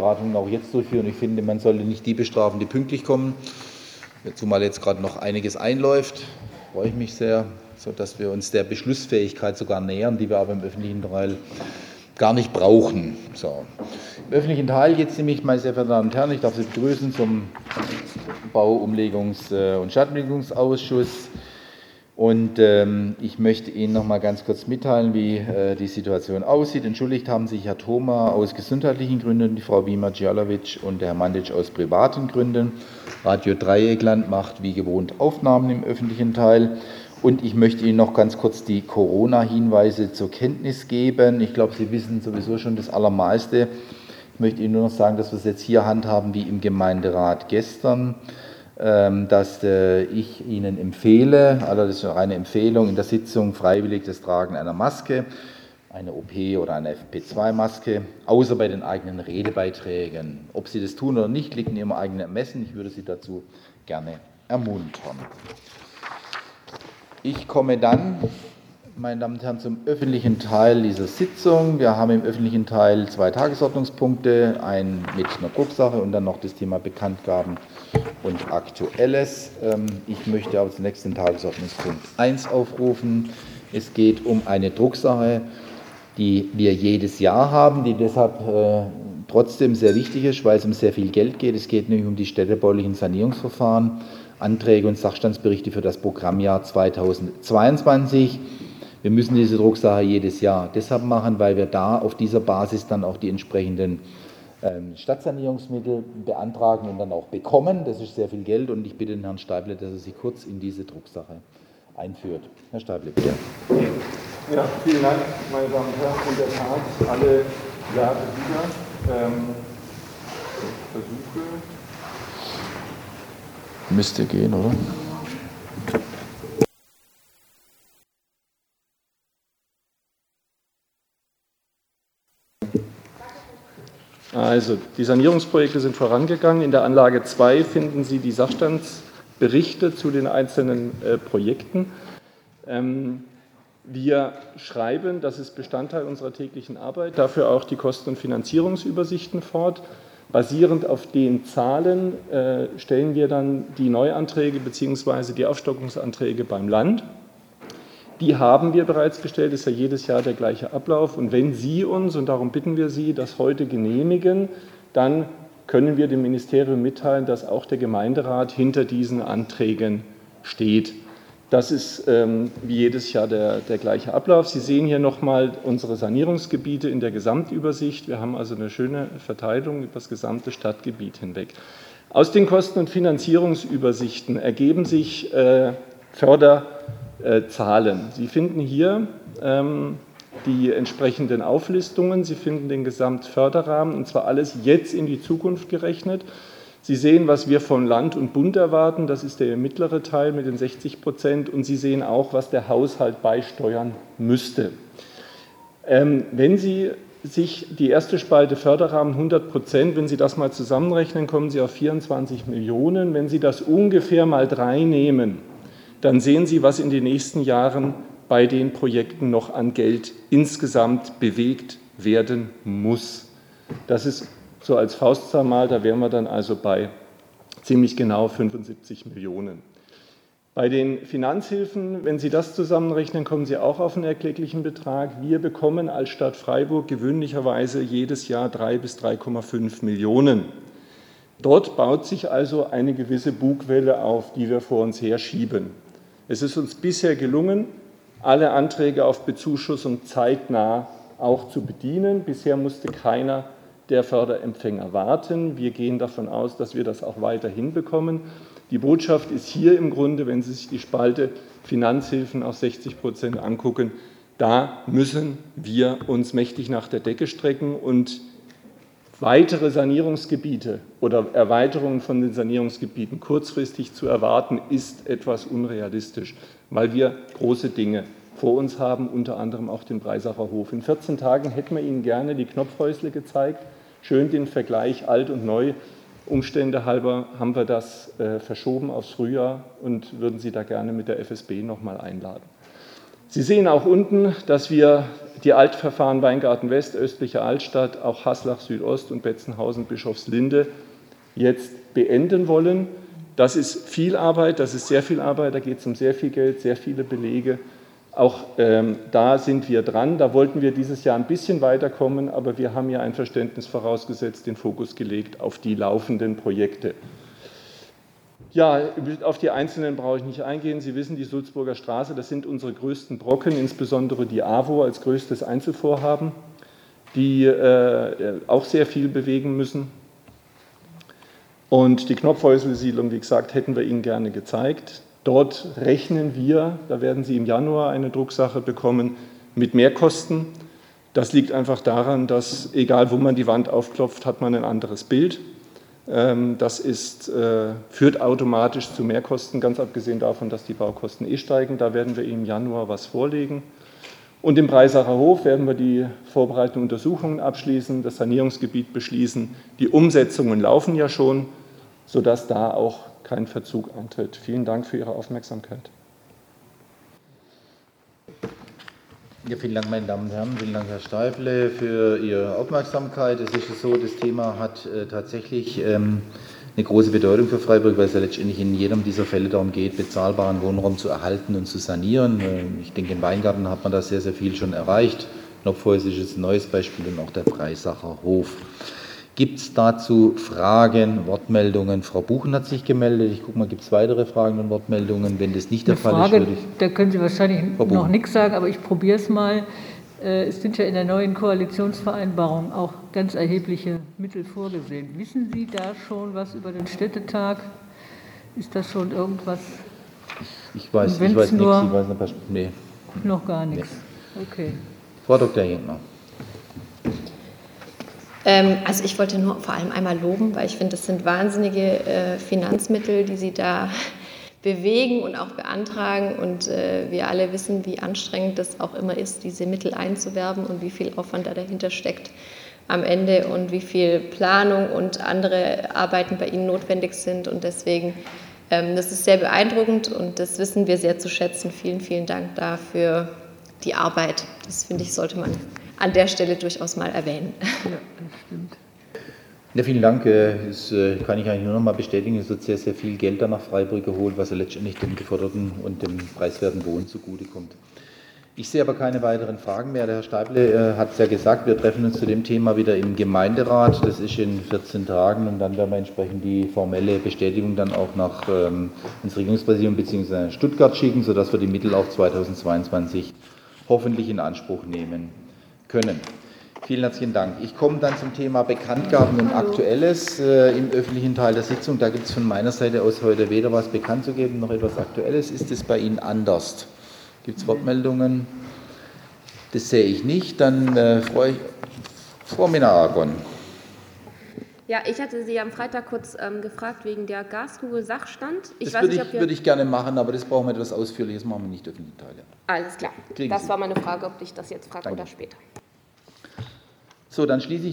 Beratungen auch jetzt durchführen. Ich finde, man sollte nicht die bestrafen, die pünktlich kommen. Zumal jetzt gerade noch einiges einläuft, freue ich mich sehr, sodass wir uns der Beschlussfähigkeit sogar nähern, die wir aber im öffentlichen Teil gar nicht brauchen. So. Im öffentlichen Teil es nämlich, meine sehr verehrten Damen und Herren, ich darf Sie begrüßen zum Bau-, Umlegungs- äh, und Stadtentwicklungsausschuss. Und ähm, ich möchte Ihnen noch mal ganz kurz mitteilen, wie äh, die Situation aussieht. Entschuldigt haben sich Herr Thoma aus gesundheitlichen Gründen, die Frau Wima Djalovic und der Herr Mandic aus privaten Gründen. Radio Dreieckland macht wie gewohnt Aufnahmen im öffentlichen Teil. Und ich möchte Ihnen noch ganz kurz die Corona-Hinweise zur Kenntnis geben. Ich glaube, Sie wissen sowieso schon das Allermeiste. Ich möchte Ihnen nur noch sagen, dass wir es jetzt hier handhaben wie im Gemeinderat gestern. Ähm, dass äh, ich Ihnen empfehle, also das ist eine Empfehlung in der Sitzung, freiwillig das Tragen einer Maske, eine OP oder eine FP2-Maske, außer bei den eigenen Redebeiträgen. Ob Sie das tun oder nicht, liegt in Ihrem eigenen Ermessen. Ich würde Sie dazu gerne ermuntern. Ich komme dann meine Damen und Herren, zum öffentlichen Teil dieser Sitzung. Wir haben im öffentlichen Teil zwei Tagesordnungspunkte, einen mit einer Drucksache und dann noch das Thema Bekanntgaben und Aktuelles. Ähm, ich möchte aber zunächst den Tagesordnungspunkt 1 aufrufen. Es geht um eine Drucksache, die wir jedes Jahr haben, die deshalb äh, trotzdem sehr wichtig ist, weil es um sehr viel Geld geht. Es geht nämlich um die städtebaulichen Sanierungsverfahren, Anträge und Sachstandsberichte für das Programmjahr 2022. Wir müssen diese Drucksache jedes Jahr deshalb machen, weil wir da auf dieser Basis dann auch die entsprechenden Stadtsanierungsmittel beantragen und dann auch bekommen. Das ist sehr viel Geld und ich bitte den Herrn Steible, dass er Sie kurz in diese Drucksache einführt. Herr Steible, bitte. Ja, vielen Dank, meine Damen und Herren. In der Tat, alle Jahre wieder. Ähm, Versuche. Müsste gehen, oder? Also, die Sanierungsprojekte sind vorangegangen. In der Anlage 2 finden Sie die Sachstandsberichte zu den einzelnen äh, Projekten. Ähm, wir schreiben, das ist Bestandteil unserer täglichen Arbeit, dafür auch die Kosten- und Finanzierungsübersichten fort. Basierend auf den Zahlen äh, stellen wir dann die Neuanträge bzw. die Aufstockungsanträge beim Land. Die haben wir bereits gestellt, ist ja jedes Jahr der gleiche Ablauf. Und wenn Sie uns, und darum bitten wir Sie, das heute genehmigen, dann können wir dem Ministerium mitteilen, dass auch der Gemeinderat hinter diesen Anträgen steht. Das ist ähm, wie jedes Jahr der, der gleiche Ablauf. Sie sehen hier nochmal unsere Sanierungsgebiete in der Gesamtübersicht. Wir haben also eine schöne Verteilung über das gesamte Stadtgebiet hinweg. Aus den Kosten- und Finanzierungsübersichten ergeben sich äh, Förder- Zahlen. Sie finden hier ähm, die entsprechenden Auflistungen, Sie finden den Gesamtförderrahmen und zwar alles jetzt in die Zukunft gerechnet. Sie sehen, was wir von Land und Bund erwarten, das ist der mittlere Teil mit den 60 Prozent und Sie sehen auch, was der Haushalt beisteuern müsste. Ähm, wenn Sie sich die erste Spalte Förderrahmen 100 Prozent, wenn Sie das mal zusammenrechnen, kommen Sie auf 24 Millionen. Wenn Sie das ungefähr mal drei nehmen, dann sehen Sie, was in den nächsten Jahren bei den Projekten noch an Geld insgesamt bewegt werden muss. Das ist so als Faustzahl mal, da wären wir dann also bei ziemlich genau 75 Millionen. Bei den Finanzhilfen, wenn Sie das zusammenrechnen, kommen Sie auch auf einen erkläglichen Betrag. Wir bekommen als Stadt Freiburg gewöhnlicherweise jedes Jahr 3 bis 3,5 Millionen. Dort baut sich also eine gewisse Bugwelle auf, die wir vor uns herschieben. Es ist uns bisher gelungen, alle Anträge auf Bezuschussung zeitnah auch zu bedienen. Bisher musste keiner der Förderempfänger warten. Wir gehen davon aus, dass wir das auch weiterhin bekommen. Die Botschaft ist hier im Grunde, wenn Sie sich die Spalte Finanzhilfen auf 60 Prozent angucken, da müssen wir uns mächtig nach der Decke strecken und weitere Sanierungsgebiete oder Erweiterungen von den Sanierungsgebieten kurzfristig zu erwarten, ist etwas unrealistisch, weil wir große Dinge vor uns haben, unter anderem auch den Breisacher Hof. In 14 Tagen hätten wir Ihnen gerne die Knopfhäusle gezeigt, schön den Vergleich alt und neu. Umstände halber haben wir das äh, verschoben aufs Frühjahr und würden Sie da gerne mit der FSB nochmal einladen. Sie sehen auch unten, dass wir die Altverfahren Weingarten West, östliche Altstadt, auch Haslach Südost und Betzenhausen Bischofslinde jetzt beenden wollen. Das ist viel Arbeit, das ist sehr viel Arbeit, da geht es um sehr viel Geld, sehr viele Belege. Auch ähm, da sind wir dran. Da wollten wir dieses Jahr ein bisschen weiterkommen, aber wir haben ja ein Verständnis vorausgesetzt, den Fokus gelegt auf die laufenden Projekte. Ja, auf die einzelnen brauche ich nicht eingehen. Sie wissen, die Sulzburger Straße, das sind unsere größten Brocken, insbesondere die AWO als größtes Einzelvorhaben, die äh, auch sehr viel bewegen müssen. Und die Knopfhäuselsiedlung, wie gesagt, hätten wir Ihnen gerne gezeigt. Dort rechnen wir, da werden Sie im Januar eine Drucksache bekommen, mit Mehrkosten. Das liegt einfach daran, dass egal wo man die Wand aufklopft, hat man ein anderes Bild. Ähm, das ist, äh, führt automatisch zu Mehrkosten, ganz abgesehen davon, dass die Baukosten eh steigen. Da werden wir im Januar was vorlegen. Und im Breisacher Hof werden wir die vorbereitenden Untersuchungen abschließen, das Sanierungsgebiet beschließen. Die Umsetzungen laufen ja schon, sodass da auch kein Verzug eintritt. Vielen Dank für Ihre Aufmerksamkeit. Ja, vielen Dank, meine Damen und Herren. Vielen Dank, Herr Steifle, für Ihre Aufmerksamkeit. Es ist so, das Thema hat äh, tatsächlich ähm, eine große Bedeutung für Freiburg, weil es ja letztendlich in jedem dieser Fälle darum geht, bezahlbaren Wohnraum zu erhalten und zu sanieren. Äh, ich denke, im Weingarten hat man da sehr, sehr viel schon erreicht. Knopfhäus ist ein neues Beispiel und auch der Breisacher Hof. Gibt es dazu Fragen, Wortmeldungen? Frau Buchen hat sich gemeldet. Ich gucke mal, gibt es weitere Fragen und Wortmeldungen? Wenn das nicht der Eine Fall Frage, ist, würde ich. Da können Sie wahrscheinlich noch nichts sagen, aber ich probiere es mal. Äh, Es sind ja in der neuen Koalitionsvereinbarung auch ganz erhebliche Mittel vorgesehen. Wissen Sie da schon was über den Städtetag? Ist das schon irgendwas? Ich weiß, ich weiß nichts. Ich weiß nicht, nee. Noch gar nichts. Okay. Frau Dr. Jentner. Ähm, also ich wollte nur vor allem einmal loben, weil ich finde, das sind wahnsinnige äh, Finanzmittel, die Sie da bewegen und auch beantragen. Und äh, wir alle wissen, wie anstrengend das auch immer ist, diese Mittel einzuwerben und wie viel Aufwand da dahinter steckt am Ende und wie viel Planung und andere Arbeiten bei Ihnen notwendig sind. Und deswegen, ähm, das ist sehr beeindruckend und das wissen wir sehr zu schätzen. Vielen, vielen Dank dafür die Arbeit. Das finde ich, sollte man an der Stelle durchaus mal erwähnen. Ja, das stimmt. Ja, vielen Dank. Äh, Das äh, kann ich eigentlich nur noch mal bestätigen. Es wird sehr, sehr viel Geld da nach Freiburg geholt, was ja letztendlich dem geforderten und dem preiswerten Wohnen zugutekommt. Ich sehe aber keine weiteren Fragen mehr. Der Herr Steible äh, hat es ja gesagt, wir treffen uns zu dem Thema wieder im Gemeinderat. Das ist in 14 Tagen und dann werden wir entsprechend die formelle Bestätigung dann auch nach ähm, ins Regierungspräsidium bzw. Stuttgart schicken, sodass wir die Mittel auch 2022 hoffentlich in Anspruch nehmen können. Vielen herzlichen Dank. Ich komme dann zum Thema Bekanntgaben und Aktuelles äh, im öffentlichen Teil der Sitzung. Da gibt es von meiner Seite aus heute weder was bekannt zu geben noch etwas Aktuelles. Ist es bei Ihnen anders? Gibt es Wortmeldungen? Das sehe ich nicht. Dann äh, freue ich Frau Mina-Aragon. Ja, ich hatte Sie am Freitag kurz ähm, gefragt wegen der Gaskugel Sachstand. Ich Das würde nicht, ich, wir. würde ich gerne machen, aber das brauchen wir etwas Ausführliches, machen wir nicht öffentlichen Teil. Ja. Alles klar. Kriegen das Sie. war meine Frage, ob ich das jetzt frage Danke. oder später. So, dann schließe ich